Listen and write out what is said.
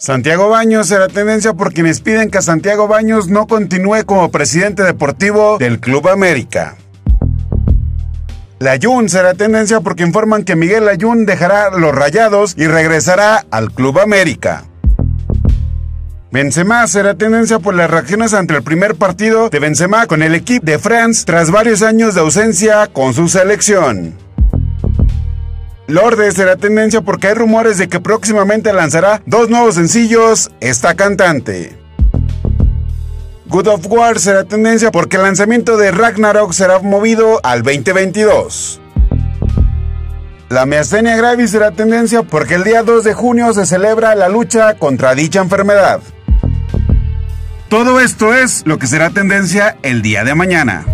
Santiago Baños será tendencia por quienes piden que Santiago Baños no continúe como presidente deportivo del Club América. Layun será tendencia porque informan que Miguel Layun dejará los rayados y regresará al Club América. Benzema será tendencia por las reacciones ante el primer partido de Benzema con el equipo de France tras varios años de ausencia con su selección. Lourdes será tendencia porque hay rumores de que próximamente lanzará dos nuevos sencillos esta cantante. Good of War será tendencia porque el lanzamiento de Ragnarok será movido al 2022. La miastenia gravis será tendencia porque el día 2 de junio se celebra la lucha contra dicha enfermedad. Todo esto es lo que será tendencia el día de mañana.